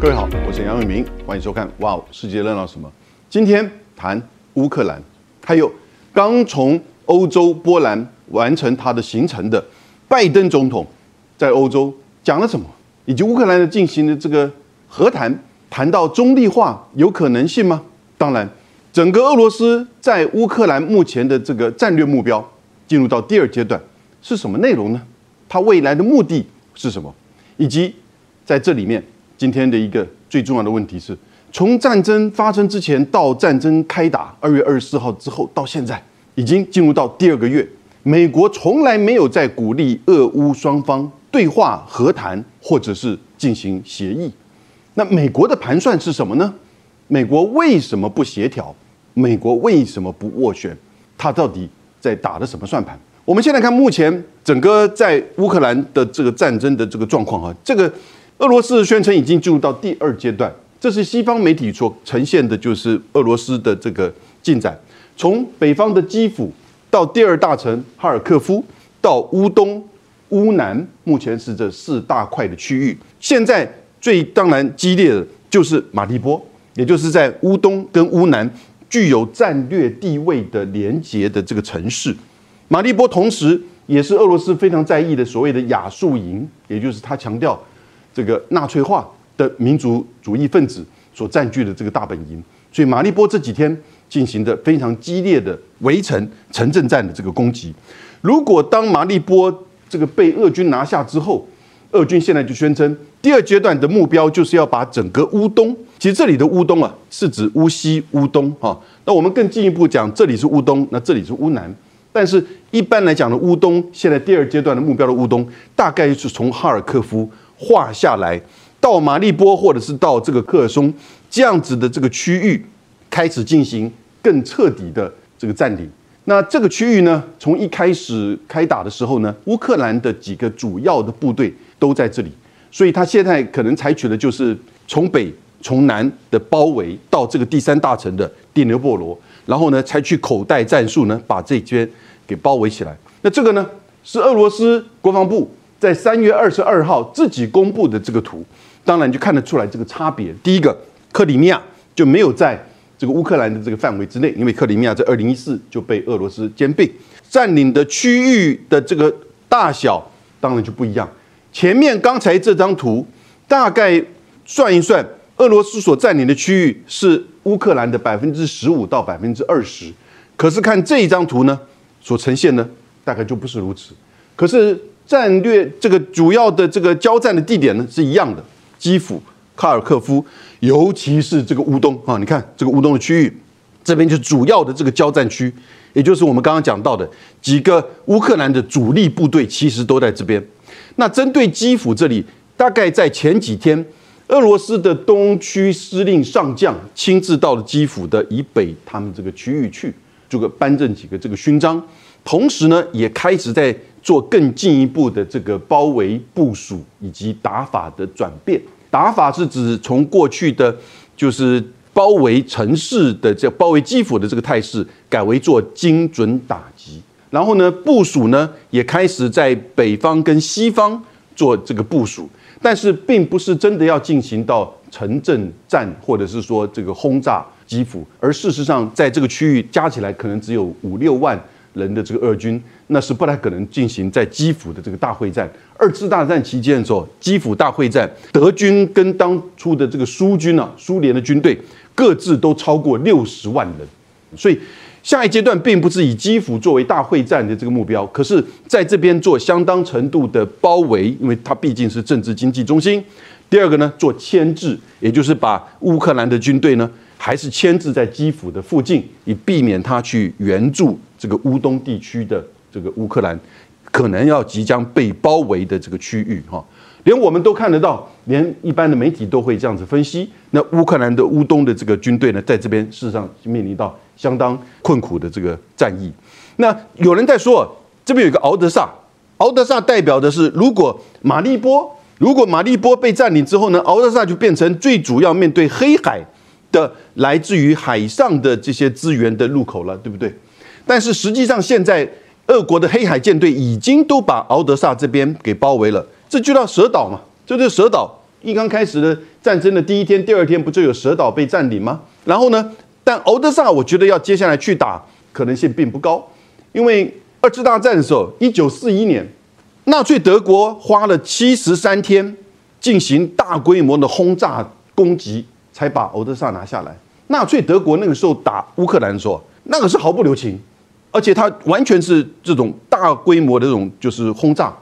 各位好，我是杨伟明，欢迎收看《哇哦，世界热闹什么》。今天谈乌克兰，还有刚从欧洲波兰完成他的行程的拜登总统，在欧洲讲了什么，以及乌克兰的进行的这个和谈，谈到中立化有可能性吗？当然，整个俄罗斯在乌克兰目前的这个战略目标进入到第二阶段是什么内容呢？它未来的目的是什么？以及在这里面，今天的一个最重要的问题是，从战争发生之前到战争开打二月二十四号之后到现在，已经进入到第二个月，美国从来没有在鼓励俄乌双方对话和谈或者是进行协议。那美国的盘算是什么呢？美国为什么不协调？美国为什么不斡旋？他到底在打的什么算盘？我们现在看目前整个在乌克兰的这个战争的这个状况啊，这个俄罗斯宣称已经进入到第二阶段，这是西方媒体所呈现的，就是俄罗斯的这个进展。从北方的基辅到第二大城哈尔科夫，到乌东、乌南，目前是这四大块的区域。现在最当然激烈的就是马利波，也就是在乌东跟乌南具有战略地位的连接的这个城市。马利波同时也是俄罗斯非常在意的所谓的亚速营，也就是他强调这个纳粹化的民族主义分子所占据的这个大本营。所以马利波这几天进行的非常激烈的围城城镇战的这个攻击。如果当马利波这个被俄军拿下之后，俄军现在就宣称第二阶段的目标就是要把整个乌东，其实这里的乌东啊是指乌西、乌东哈。那我们更进一步讲，这里是乌东，那这里是乌南。但是，一般来讲的乌东，现在第二阶段的目标的乌东，大概是从哈尔科夫划下来，到马利波或者是到这个科尔松这样子的这个区域，开始进行更彻底的这个占领。那这个区域呢，从一开始开打的时候呢，乌克兰的几个主要的部队都在这里，所以他现在可能采取的就是从北从南的包围到这个第三大城的第牛波罗，然后呢，采取口袋战术呢，把这边。给包围起来。那这个呢，是俄罗斯国防部在三月二十二号自己公布的这个图，当然就看得出来这个差别。第一个，克里米亚就没有在这个乌克兰的这个范围之内，因为克里米亚在二零一四就被俄罗斯兼并，占领的区域的这个大小当然就不一样。前面刚才这张图大概算一算，俄罗斯所占领的区域是乌克兰的百分之十五到百分之二十，可是看这一张图呢？所呈现呢，大概就不是如此。可是战略这个主要的这个交战的地点呢是一样的，基辅、卡尔科夫，尤其是这个乌东啊，你看这个乌东的区域，这边就主要的这个交战区，也就是我们刚刚讲到的几个乌克兰的主力部队，其实都在这边。那针对基辅这里，大概在前几天，俄罗斯的东区司令上将亲自到了基辅的以北他们这个区域去。这个颁证几个这个勋章，同时呢，也开始在做更进一步的这个包围部署以及打法的转变。打法是指从过去的就是包围城市的这包围基辅的这个态势，改为做精准打击。然后呢，部署呢也开始在北方跟西方做这个部署，但是并不是真的要进行到城镇战，或者是说这个轰炸。基辅，而事实上，在这个区域加起来可能只有五六万人的这个俄军，那是不太可能进行在基辅的这个大会战。二次大战期间的时候，基辅大会战，德军跟当初的这个苏军啊，苏联的军队各自都超过六十万人，所以下一阶段并不是以基辅作为大会战的这个目标，可是在这边做相当程度的包围，因为它毕竟是政治经济中心。第二个呢，做牵制，也就是把乌克兰的军队呢。还是牵制在基辅的附近，以避免他去援助这个乌东地区的这个乌克兰可能要即将被包围的这个区域哈。连我们都看得到，连一般的媒体都会这样子分析。那乌克兰的乌东的这个军队呢，在这边事实上面临到相当困苦的这个战役。那有人在说，这边有一个敖德萨，敖德萨代表的是，如果马利波，如果马利波被占领之后呢，敖德萨就变成最主要面对黑海。的来自于海上的这些资源的入口了，对不对？但是实际上，现在俄国的黑海舰队已经都把敖德萨这边给包围了，这就叫蛇岛嘛，这就是蛇岛。一刚开始的战争的第一天、第二天，不就有蛇岛被占领吗？然后呢，但敖德萨，我觉得要接下来去打可能性并不高，因为二次大战的时候，一九四一年，纳粹德国花了七十三天进行大规模的轰炸攻击，才把敖德萨拿下来。纳粹德国那个时候打乌克兰的时候，那个是毫不留情，而且他完全是这种大规模的这种就是轰炸，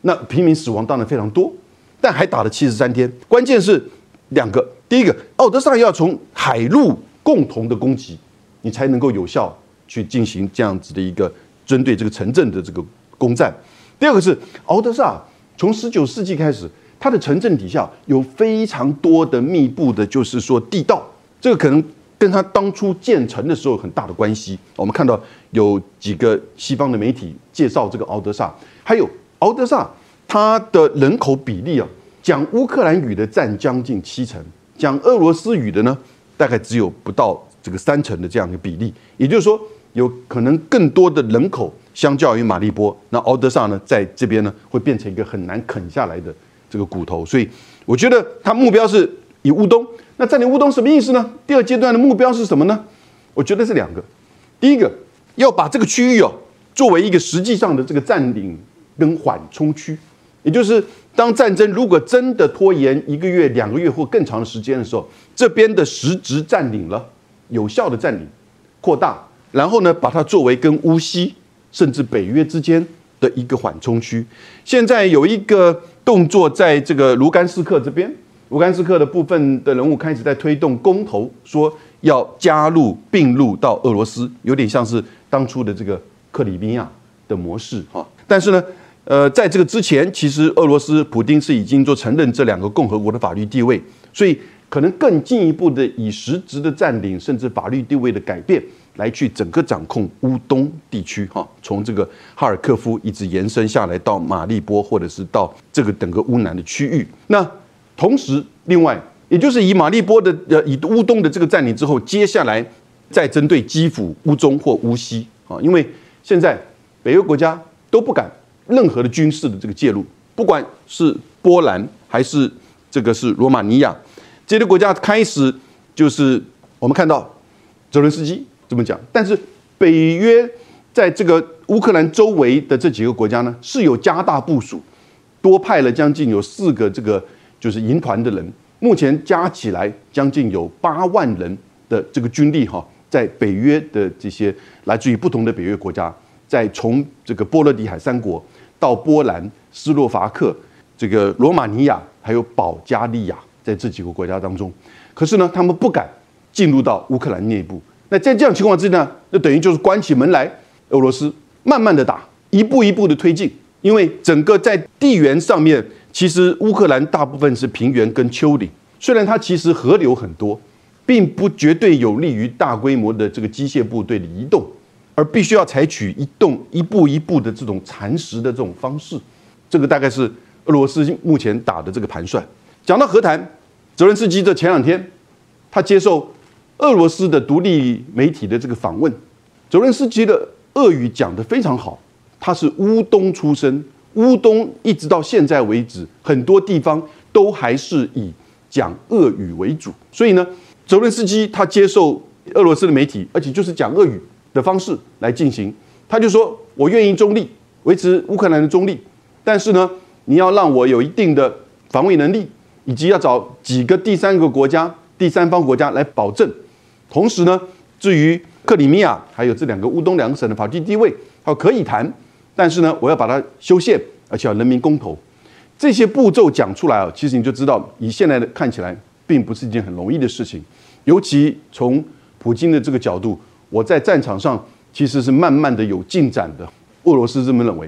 那平民死亡当然非常多。但还打了七十三天，关键是两个。第一个，奥德萨要从海陆共同的攻击，你才能够有效去进行这样子的一个针对这个城镇的这个攻占。第二个是奥德萨从十九世纪开始，它的城镇底下有非常多的密布的，就是说地道，这个可能跟它当初建成的时候很大的关系。我们看到有几个西方的媒体介绍这个敖德萨，还有敖德萨。它的人口比例啊，讲乌克兰语的占将近七成，讲俄罗斯语的呢，大概只有不到这个三成的这样一个比例。也就是说，有可能更多的人口相较于马利波，那敖德萨呢，在这边呢，会变成一个很难啃下来的这个骨头。所以，我觉得他目标是以乌东。那占领乌东什么意思呢？第二阶段的目标是什么呢？我觉得是两个。第一个，要把这个区域哦，作为一个实际上的这个占领跟缓冲区。也就是当战争如果真的拖延一个月、两个月或更长的时间的时候，这边的实质占领了，有效的占领、扩大，然后呢，把它作为跟乌西甚至北约之间的一个缓冲区。现在有一个动作，在这个卢甘斯克这边，卢甘斯克的部分的人物开始在推动公投，说要加入并入到俄罗斯，有点像是当初的这个克里米亚的模式哈。但是呢。呃，在这个之前，其实俄罗斯普京是已经做承认这两个共和国的法律地位，所以可能更进一步的以实质的占领，甚至法律地位的改变，来去整个掌控乌东地区哈，从这个哈尔科夫一直延伸下来到马利波，或者是到这个整个乌南的区域。那同时，另外也就是以马利波的呃以乌东的这个占领之后，接下来再针对基辅、乌中或乌西啊，因为现在北约国家都不敢。任何的军事的这个介入，不管是波兰还是这个是罗马尼亚，这些国家开始就是我们看到泽伦斯基这么讲，但是北约在这个乌克兰周围的这几个国家呢，是有加大部署，多派了将近有四个这个就是营团的人，目前加起来将近有八万人的这个军力哈，在北约的这些来自于不同的北约国家，在从这个波罗的海三国。到波兰、斯洛伐克、这个罗马尼亚，还有保加利亚，在这几个国家当中，可是呢，他们不敢进入到乌克兰内部。那在这样情况之下，那等于就是关起门来，俄罗斯慢慢的打，一步一步的推进。因为整个在地缘上面，其实乌克兰大部分是平原跟丘陵，虽然它其实河流很多，并不绝对有利于大规模的这个机械部队的移动。而必须要采取移动一步一步的这种蚕食的这种方式，这个大概是俄罗斯目前打的这个盘算。讲到和谈，泽连斯基的前两天，他接受俄罗斯的独立媒体的这个访问，泽连斯基的俄语讲得非常好，他是乌东出身，乌东一直到现在为止，很多地方都还是以讲俄语为主，所以呢，泽连斯基他接受俄罗斯的媒体，而且就是讲俄语。的方式来进行，他就说：“我愿意中立，维持乌克兰的中立，但是呢，你要让我有一定的防卫能力，以及要找几个第三个国家、第三方国家来保证。同时呢，至于克里米亚还有这两个乌东两省的法律地位，好可以谈，但是呢，我要把它修宪，而且要人民公投。这些步骤讲出来啊，其实你就知道，以现在的看起来，并不是一件很容易的事情，尤其从普京的这个角度。”我在战场上其实是慢慢的有进展的，俄罗斯这么认为。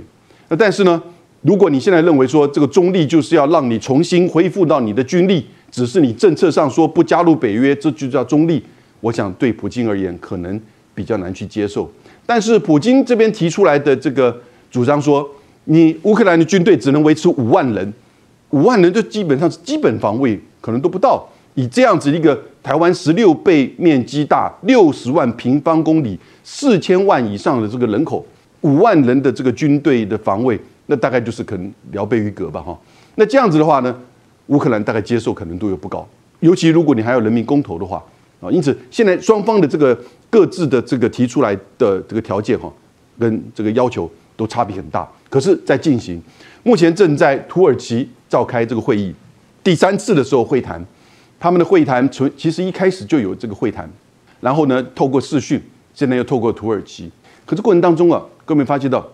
那但是呢，如果你现在认为说这个中立就是要让你重新恢复到你的军力，只是你政策上说不加入北约，这就叫中立。我想对普京而言可能比较难去接受。但是普京这边提出来的这个主张说，你乌克兰的军队只能维持五万人，五万人就基本上是基本防卫，可能都不到。以这样子一个台湾十六倍面积大、六十万平方公里、四千万以上的这个人口、五万人的这个军队的防卫，那大概就是可能聊备于格吧，哈。那这样子的话呢，乌克兰大概接受可能度又不高，尤其如果你还有人民公投的话啊，因此现在双方的这个各自的这个提出来的这个条件哈，跟这个要求都差别很大。可是，在进行，目前正在土耳其召开这个会议，第三次的时候会谈，他们的会谈从其实一开始就有这个会谈，然后呢，透过视讯，现在又透过土耳其，可是过程当中啊，各位发现到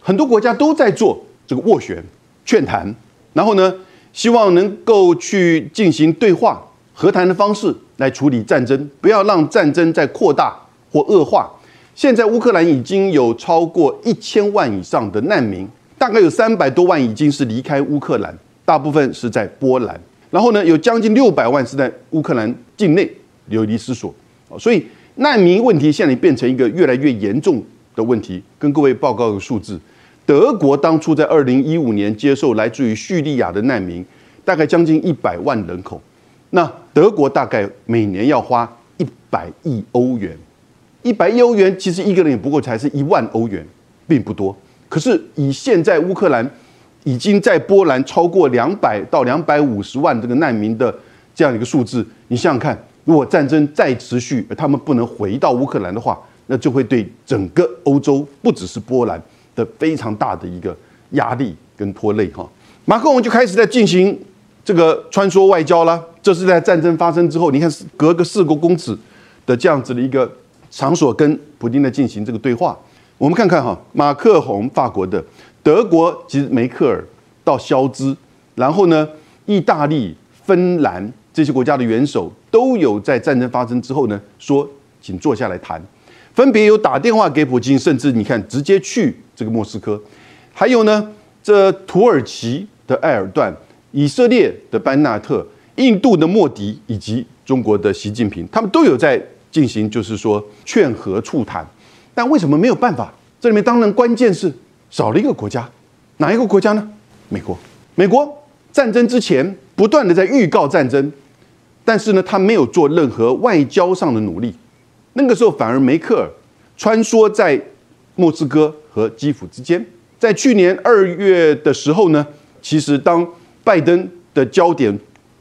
很多国家都在做这个斡旋、劝谈，然后呢。希望能够去进行对话、和谈的方式来处理战争，不要让战争再扩大或恶化。现在乌克兰已经有超过一千万以上的难民，大概有三百多万已经是离开乌克兰，大部分是在波兰。然后呢，有将近六百万是在乌克兰境内流离失所。所以难民问题现在变成一个越来越严重的问题。跟各位报告一个数字。德国当初在二零一五年接受来自于叙利亚的难民，大概将近一百万人口。那德国大概每年要花一百亿欧元，一百亿欧元其实一个人也不过才是一万欧元，并不多。可是以现在乌克兰已经在波兰超过两百到两百五十万这个难民的这样一个数字，你想想看，如果战争再持续，而他们不能回到乌克兰的话，那就会对整个欧洲，不只是波兰。的非常大的一个压力跟拖累哈，马克龙就开始在进行这个穿梭外交了。这是在战争发生之后，你看隔个四国公尺的这样子的一个场所，跟普京在进行这个对话。我们看看哈，马克宏法国的，德国其实梅克尔到肖兹，然后呢，意大利、芬兰这些国家的元首都有在战争发生之后呢，说请坐下来谈。分别有打电话给普京，甚至你看直接去这个莫斯科，还有呢，这土耳其的埃尔段、以色列的班纳特、印度的莫迪以及中国的习近平，他们都有在进行，就是说劝和促谈。但为什么没有办法？这里面当然关键是少了一个国家，哪一个国家呢？美国。美国战争之前不断的在预告战争，但是呢，他没有做任何外交上的努力。那个时候反而梅克尔穿梭在莫斯科和基辅之间。在去年二月的时候呢，其实当拜登的焦点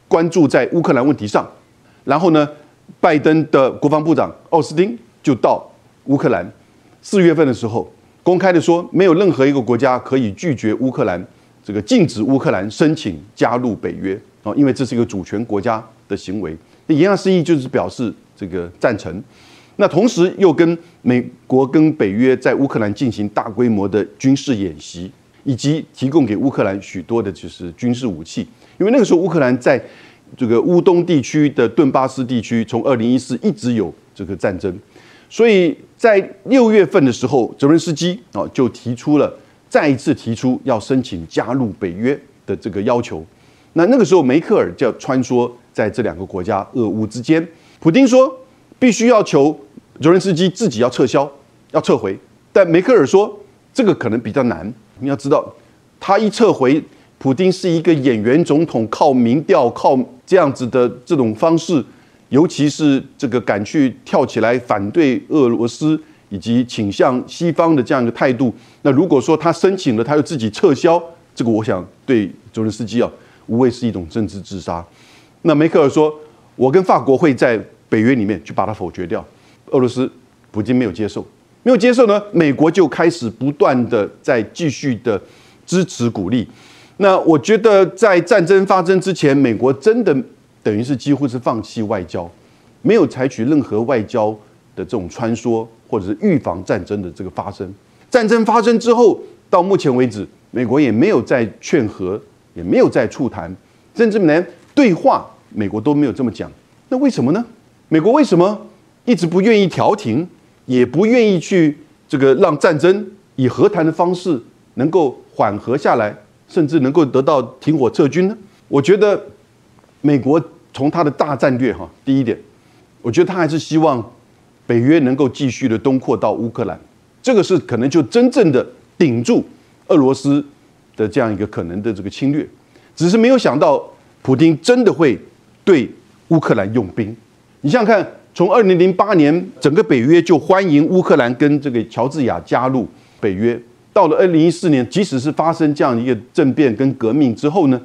关注在乌克兰问题上，然后呢，拜登的国防部长奥斯汀就到乌克兰。四月份的时候，公开的说，没有任何一个国家可以拒绝乌克兰这个禁止乌克兰申请加入北约啊，因为这是一个主权国家的行为。那言下之意就是表示这个赞成。那同时又跟美国跟北约在乌克兰进行大规模的军事演习，以及提供给乌克兰许多的就是军事武器。因为那个时候乌克兰在这个乌东地区的顿巴斯地区，从二零一四一直有这个战争，所以在六月份的时候，泽伦斯基啊就提出了再一次提出要申请加入北约的这个要求。那那个时候梅克尔就要穿梭在这两个国家俄乌之间，普京说。必须要求泽连斯基自己要撤销，要撤回。但梅克尔说这个可能比较难。你要知道，他一撤回，普京是一个演员总统，靠民调，靠这样子的这种方式，尤其是这个敢去跳起来反对俄罗斯以及倾向西方的这样一个态度。那如果说他申请了，他又自己撤销，这个我想对泽连斯基啊，无谓是一种政治自杀。那梅克尔说，我跟法国会在。北约里面去把它否决掉，俄罗斯普京没有接受，没有接受呢，美国就开始不断的在继续的支持鼓励。那我觉得在战争发生之前，美国真的等于是几乎是放弃外交，没有采取任何外交的这种穿梭或者是预防战争的这个发生。战争发生之后，到目前为止，美国也没有在劝和，也没有在促谈，甚至连对话，美国都没有这么讲。那为什么呢？美国为什么一直不愿意调停，也不愿意去这个让战争以和谈的方式能够缓和下来，甚至能够得到停火撤军呢？我觉得美国从他的大战略哈，第一点，我觉得他还是希望北约能够继续的东扩到乌克兰，这个是可能就真正的顶住俄罗斯的这样一个可能的这个侵略，只是没有想到普京真的会对乌克兰用兵。你想想看，从二零零八年整个北约就欢迎乌克兰跟这个乔治亚加入北约，到了二零一四年，即使是发生这样一个政变跟革命之后呢，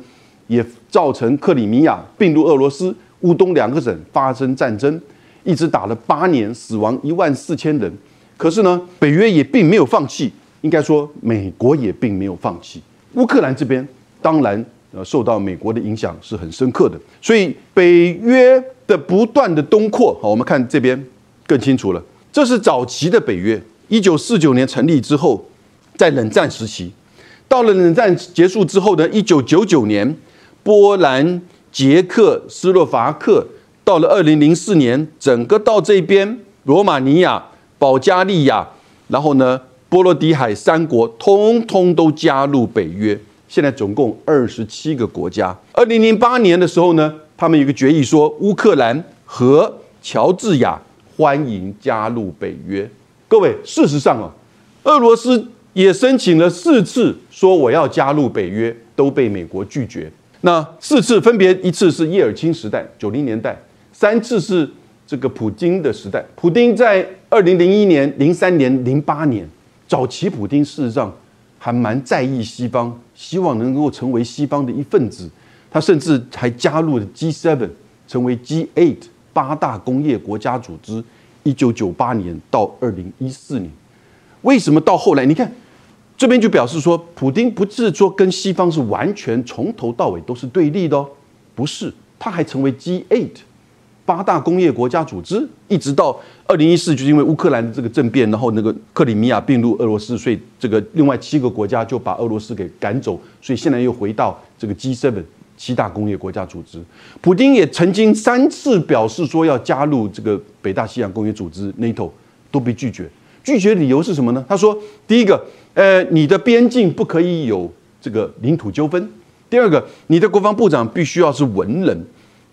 也造成克里米亚并入俄罗斯，乌东两个省发生战争，一直打了八年，死亡一万四千人。可是呢，北约也并没有放弃，应该说美国也并没有放弃。乌克兰这边当然呃受到美国的影响是很深刻的，所以北约的不断的东扩，好，我们看这边更清楚了。这是早期的北约，一九四九年成立之后，在冷战时期，到了冷战结束之后呢，一九九九年，波兰、捷克斯洛伐克，到了二零零四年，整个到这边，罗马尼亚、保加利亚，然后呢，波罗的海三国，通通都加入北约。现在总共二十七个国家。二零零八年的时候呢，他们有个决议说，乌克兰和乔治亚。欢迎加入北约，各位。事实上啊，俄罗斯也申请了四次，说我要加入北约，都被美国拒绝。那四次分别一次是叶尔钦时代，九零年代；三次是这个普京的时代。普京在二零零一年、零三年、零八年，早期普京事实上还蛮在意西方，希望能够成为西方的一份子。他甚至还加入了 G7，成为 G8。八大工业国家组织，一九九八年到二零一四年，为什么到后来？你看这边就表示说，普京不是说跟西方是完全从头到尾都是对立的哦，不是，他还成为 G8 八大工业国家组织，一直到二零一四，就是因为乌克兰的这个政变，然后那个克里米亚并入俄罗斯，所以这个另外七个国家就把俄罗斯给赶走，所以现在又回到这个 G7。七大工业国家组织，普京也曾经三次表示说要加入这个北大西洋工业组织 NATO，都被拒绝。拒绝理由是什么呢？他说：第一个，呃，你的边境不可以有这个领土纠纷；第二个，你的国防部长必须要是文人。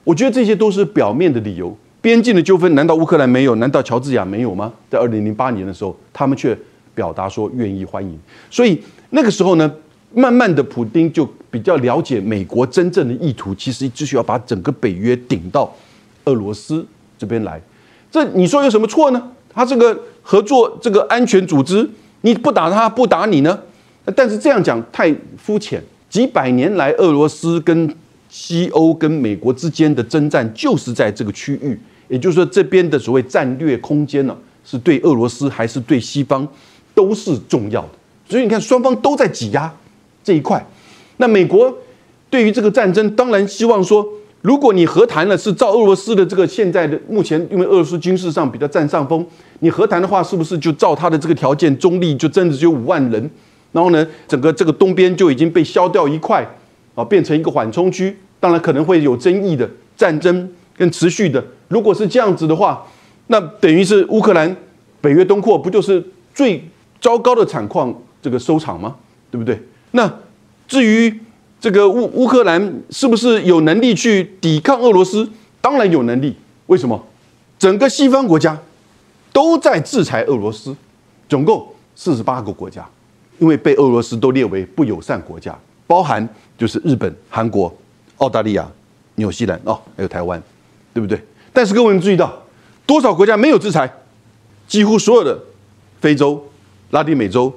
我觉得这些都是表面的理由。边境的纠纷难道乌克兰没有？难道乔治亚没有吗？在二零零八年的时候，他们却表达说愿意欢迎。所以那个时候呢？慢慢的，普京就比较了解美国真正的意图，其实只需要把整个北约顶到俄罗斯这边来。这你说有什么错呢？他这个合作这个安全组织，你不打他不打你呢？但是这样讲太肤浅。几百年来，俄罗斯跟西欧跟美国之间的征战就是在这个区域，也就是说，这边的所谓战略空间呢，是对俄罗斯还是对西方都是重要的。所以你看，双方都在挤压。这一块，那美国对于这个战争，当然希望说，如果你和谈了，是照俄罗斯的这个现在的目前，因为俄罗斯军事上比较占上风，你和谈的话，是不是就照他的这个条件，中立就真的只有五万人，然后呢，整个这个东边就已经被削掉一块，啊，变成一个缓冲区，当然可能会有争议的战争跟持续的。如果是这样子的话，那等于是乌克兰北约东扩，不就是最糟糕的惨况这个收场吗？对不对？那至于这个乌乌克兰是不是有能力去抵抗俄罗斯？当然有能力。为什么？整个西方国家都在制裁俄罗斯，总共四十八个国家，因为被俄罗斯都列为不友善国家，包含就是日本、韩国、澳大利亚、纽西兰哦，还有台湾，对不对？但是各位注意到，多少国家没有制裁？几乎所有的非洲、拉丁美洲、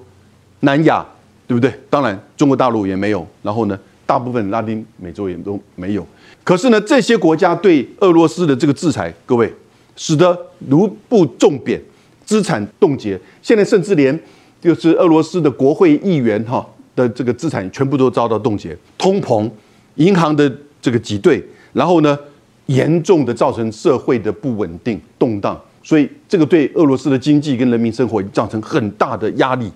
南亚。对不对？当然，中国大陆也没有。然后呢，大部分拉丁美洲也都没有。可是呢，这些国家对俄罗斯的这个制裁，各位，使得卢布重贬，资产冻结。现在甚至连就是俄罗斯的国会议员哈的这个资产全部都遭到冻结，通膨，银行的这个挤兑，然后呢，严重的造成社会的不稳定、动荡。所以，这个对俄罗斯的经济跟人民生活造成很大的压力。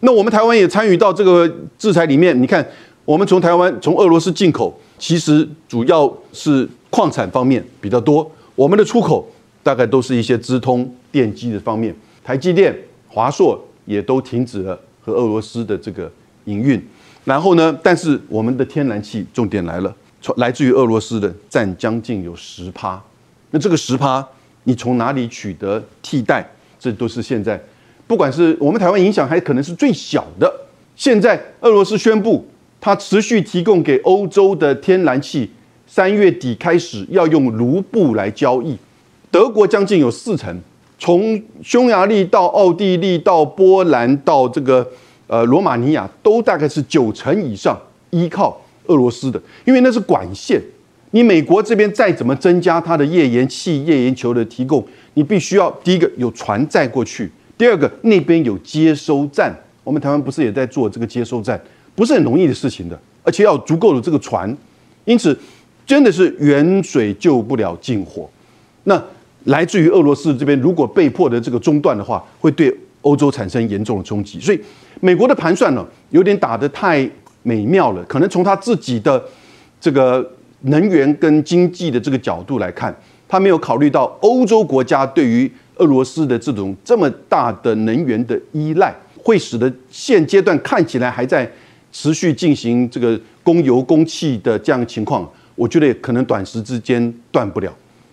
那我们台湾也参与到这个制裁里面。你看，我们从台湾从俄罗斯进口，其实主要是矿产方面比较多。我们的出口大概都是一些资通电机的方面，台积电、华硕也都停止了和俄罗斯的这个营运。然后呢，但是我们的天然气重点来了，从来自于俄罗斯的占将近有十趴。那这个十趴，你从哪里取得替代？这都是现在。不管是我们台湾影响，还可能是最小的。现在俄罗斯宣布，它持续提供给欧洲的天然气，三月底开始要用卢布来交易。德国将近有四成，从匈牙利到奥地利到波兰到这个呃罗马尼亚，都大概是九成以上依靠俄罗斯的，因为那是管线。你美国这边再怎么增加它的页岩气、页岩球的提供，你必须要第一个有船载过去，第二个那边有接收站。我们台湾不是也在做这个接收站，不是很容易的事情的，而且要足够的这个船。因此，真的是远水救不了近火。那来自于俄罗斯这边，如果被迫的这个中断的话，会对欧洲产生严重的冲击。所以，美国的盘算呢，有点打得太美妙了，可能从他自己的这个。能源跟经济的这个角度来看，他没有考虑到欧洲国家对于俄罗斯的这种这么大的能源的依赖，会使得现阶段看起来还在持续进行这个供油供气的这样情况，我觉得可能短时之间断不了。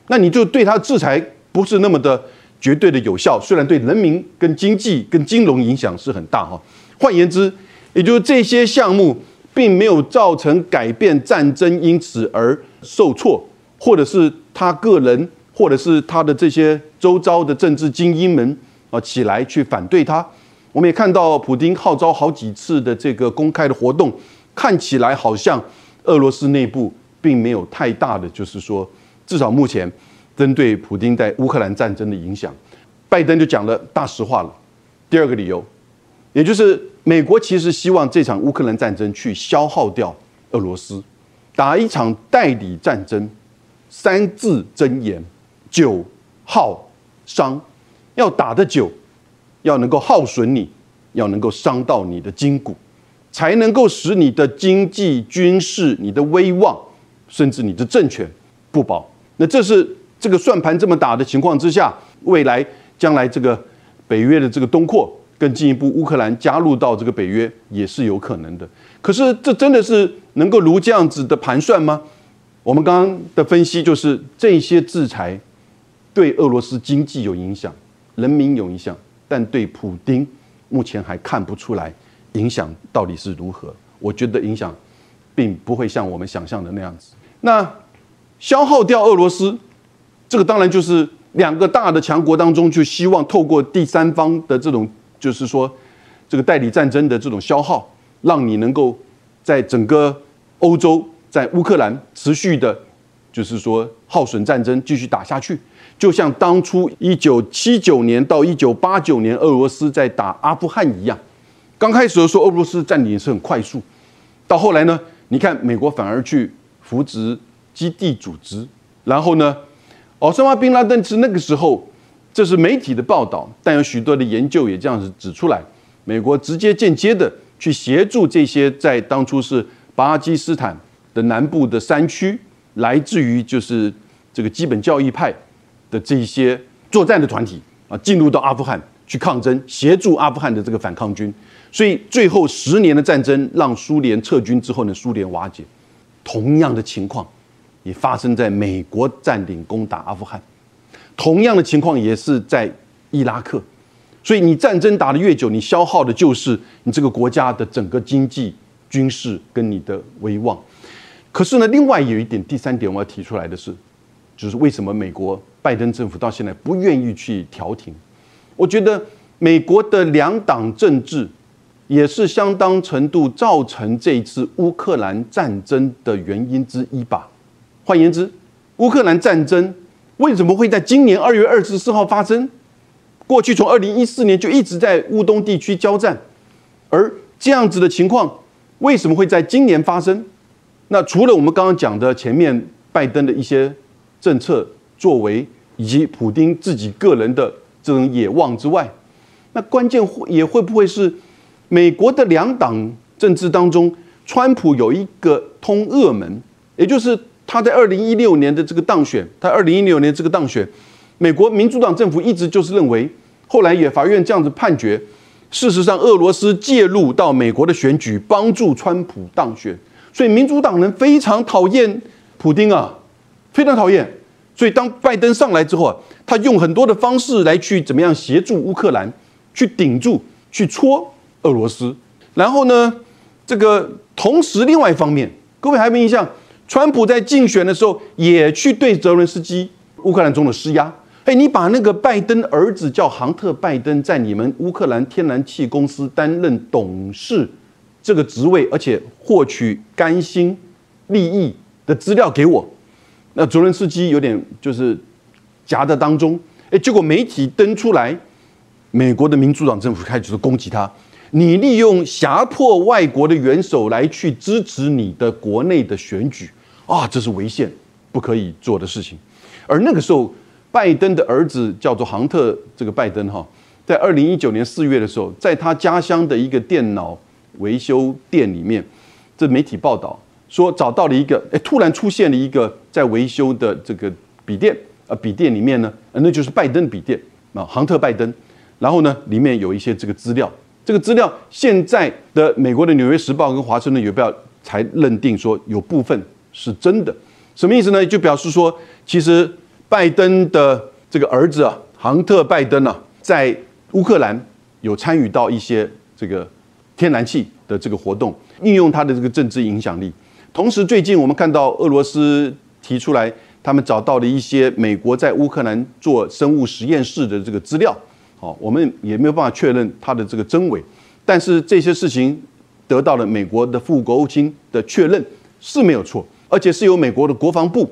那你就对他制裁不是那么的绝对的有效，虽然对人民跟经济跟金融影响是很大哈。换言之，也就是这些项目。并没有造成改变战争，因此而受挫，或者是他个人，或者是他的这些周遭的政治精英们啊起来去反对他。我们也看到普京号召好几次的这个公开的活动，看起来好像俄罗斯内部并没有太大的，就是说，至少目前针对普京在乌克兰战争的影响，拜登就讲了大实话了。第二个理由，也就是。美国其实希望这场乌克兰战争去消耗掉俄罗斯，打一场代理战争，三字真言：久耗伤。要打得久，要能够耗损你，要能够伤到你的筋骨，才能够使你的经济、军事、你的威望，甚至你的政权不保。那这是这个算盘这么打的情况之下，未来将来这个北约的这个东扩。更进一步，乌克兰加入到这个北约也是有可能的。可是，这真的是能够如这样子的盘算吗？我们刚刚的分析就是，这些制裁对俄罗斯经济有影响，人民有影响，但对普京目前还看不出来影响到底是如何。我觉得影响并不会像我们想象的那样子。那消耗掉俄罗斯，这个当然就是两个大的强国当中，就希望透过第三方的这种。就是说，这个代理战争的这种消耗，让你能够在整个欧洲，在乌克兰持续的，就是说耗损战争继续打下去，就像当初一九七九年到一九八九年俄罗斯在打阿富汗一样。刚开始的时候，俄罗斯占领是很快速，到后来呢，你看美国反而去扶植基地组织，然后呢，奥斯马宾拉登是那个时候。这是媒体的报道，但有许多的研究也这样子指出来：美国直接间接的去协助这些在当初是巴基斯坦的南部的山区，来自于就是这个基本教义派的这些作战的团体啊，进入到阿富汗去抗争，协助阿富汗的这个反抗军。所以最后十年的战争让苏联撤军之后呢，苏联瓦解。同样的情况也发生在美国占领攻打阿富汗。同样的情况也是在伊拉克，所以你战争打得越久，你消耗的就是你这个国家的整个经济、军事跟你的威望。可是呢，另外有一点，第三点我要提出来的是，就是为什么美国拜登政府到现在不愿意去调停？我觉得美国的两党政治也是相当程度造成这一次乌克兰战争的原因之一吧。换言之，乌克兰战争。为什么会在今年二月二十四号发生？过去从二零一四年就一直在乌东地区交战，而这样子的情况为什么会在今年发生？那除了我们刚刚讲的前面拜登的一些政策作为，以及普京自己个人的这种野望之外，那关键也会不会是美国的两党政治当中，川普有一个通俄门，也就是。他在二零一六年的这个当选，他二零一六年这个当选，美国民主党政府一直就是认为，后来也法院这样子判决，事实上俄罗斯介入到美国的选举，帮助川普当选，所以民主党人非常讨厌普京啊，非常讨厌。所以当拜登上来之后啊，他用很多的方式来去怎么样协助乌克兰，去顶住，去戳俄罗斯。然后呢，这个同时另外一方面，各位还有没有印象？川普在竞选的时候也去对泽伦斯基乌克兰总统施压。哎，你把那个拜登儿子叫杭特·拜登，在你们乌克兰天然气公司担任董事这个职位，而且获取甘心利益的资料给我。那泽伦斯基有点就是夹在当中，哎，结果媒体登出来，美国的民主党政府开始攻击他，你利用胁迫外国的元首来去支持你的国内的选举啊，这是违宪，不可以做的事情。而那个时候，拜登的儿子叫做杭特，这个拜登哈，在二零一九年四月的时候，在他家乡的一个电脑维修店里面，这媒体报道。说找到了一个，哎，突然出现了一个在维修的这个笔电，啊，笔电里面呢，那就是拜登笔电啊，杭特拜登，然后呢，里面有一些这个资料，这个资料现在的美国的《纽约时报》跟《华盛顿邮报》才认定说有部分是真的，什么意思呢？就表示说，其实拜登的这个儿子啊，杭特拜登啊，在乌克兰有参与到一些这个天然气的这个活动，运用他的这个政治影响力。同时，最近我们看到俄罗斯提出来，他们找到了一些美国在乌克兰做生物实验室的这个资料。好，我们也没有办法确认它的这个真伪，但是这些事情得到了美国的副国务卿的确认是没有错，而且是由美国的国防部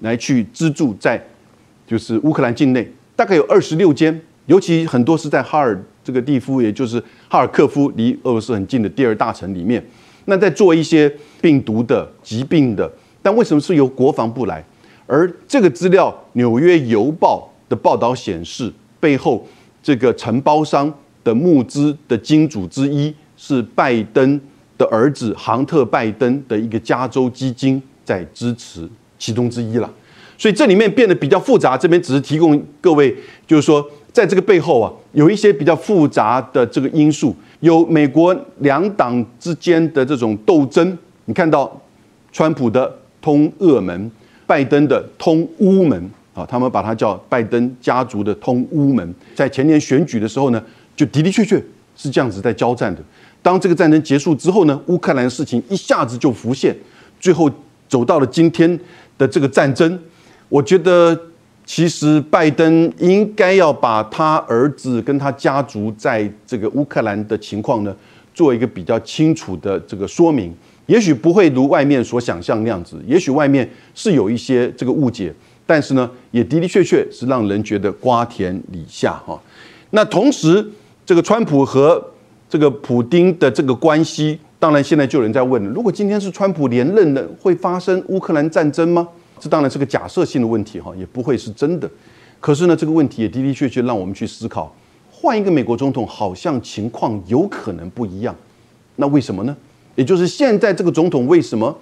来去资助在就是乌克兰境内，大概有二十六间，尤其很多是在哈尔这个地夫，也就是哈尔科夫，离俄罗斯很近的第二大城里面。那在做一些病毒的疾病的，但为什么是由国防部来？而这个资料，《纽约邮报》的报道显示，背后这个承包商的募资的金主之一是拜登的儿子杭特·拜登的一个加州基金在支持其中之一了。所以这里面变得比较复杂。这边只是提供各位，就是说，在这个背后啊，有一些比较复杂的这个因素。有美国两党之间的这种斗争，你看到川普的通俄门，拜登的通乌门啊，他们把它叫拜登家族的通乌门。在前年选举的时候呢，就的的确确是这样子在交战的。当这个战争结束之后呢，乌克兰事情一下子就浮现，最后走到了今天的这个战争，我觉得。其实拜登应该要把他儿子跟他家族在这个乌克兰的情况呢，做一个比较清楚的这个说明。也许不会如外面所想象那样子，也许外面是有一些这个误解，但是呢，也的的确确是让人觉得瓜田李下哈。那同时，这个川普和这个普丁的这个关系，当然现在就有人在问了：如果今天是川普连任了，会发生乌克兰战争吗？这当然是个假设性的问题哈，也不会是真的。可是呢，这个问题也的的确确让我们去思考，换一个美国总统，好像情况有可能不一样。那为什么呢？也就是现在这个总统为什么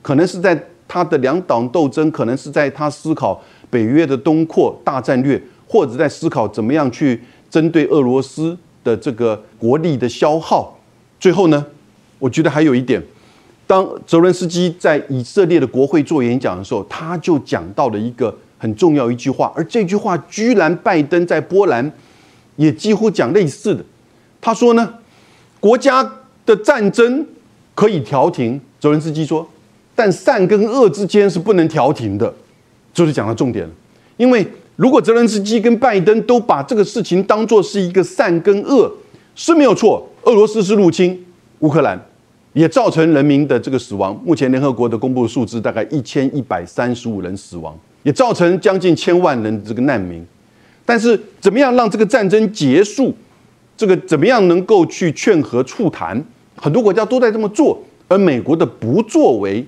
可能是在他的两党斗争，可能是在他思考北约的东扩大战略，或者在思考怎么样去针对俄罗斯的这个国力的消耗。最后呢，我觉得还有一点。当泽伦斯基在以色列的国会做演讲的时候，他就讲到了一个很重要一句话，而这句话居然拜登在波兰也几乎讲类似的。他说呢，国家的战争可以调停，泽伦斯基说，但善跟恶之间是不能调停的，就是讲到重点。因为如果泽伦斯基跟拜登都把这个事情当做是一个善跟恶是没有错，俄罗斯是入侵乌克兰。也造成人民的这个死亡。目前联合国的公布数字大概一千一百三十五人死亡，也造成将近千万人这个难民。但是，怎么样让这个战争结束？这个怎么样能够去劝和促谈？很多国家都在这么做，而美国的不作为，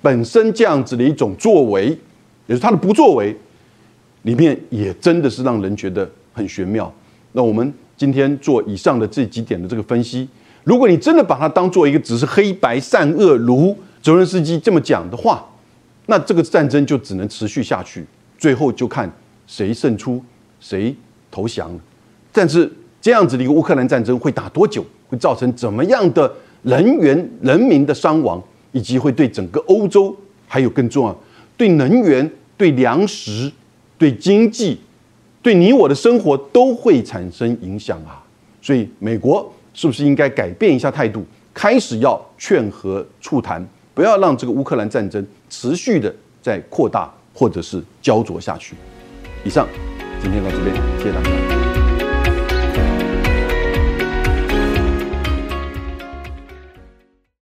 本身这样子的一种作为，也是他的不作为，里面也真的是让人觉得很玄妙。那我们今天做以上的这几点的这个分析。如果你真的把它当做一个只是黑白善恶如泽伦斯基这么讲的话，那这个战争就只能持续下去，最后就看谁胜出，谁投降了。但是这样子的一个乌克兰战争会打多久，会造成怎么样的人员、人民的伤亡，以及会对整个欧洲，还有更重要，对能源、对粮食、对经济、对你我的生活都会产生影响啊！所以美国。是不是应该改变一下态度，开始要劝和促谈，不要让这个乌克兰战争持续的在扩大或者是焦灼下去？以上，今天到这边，谢谢大家。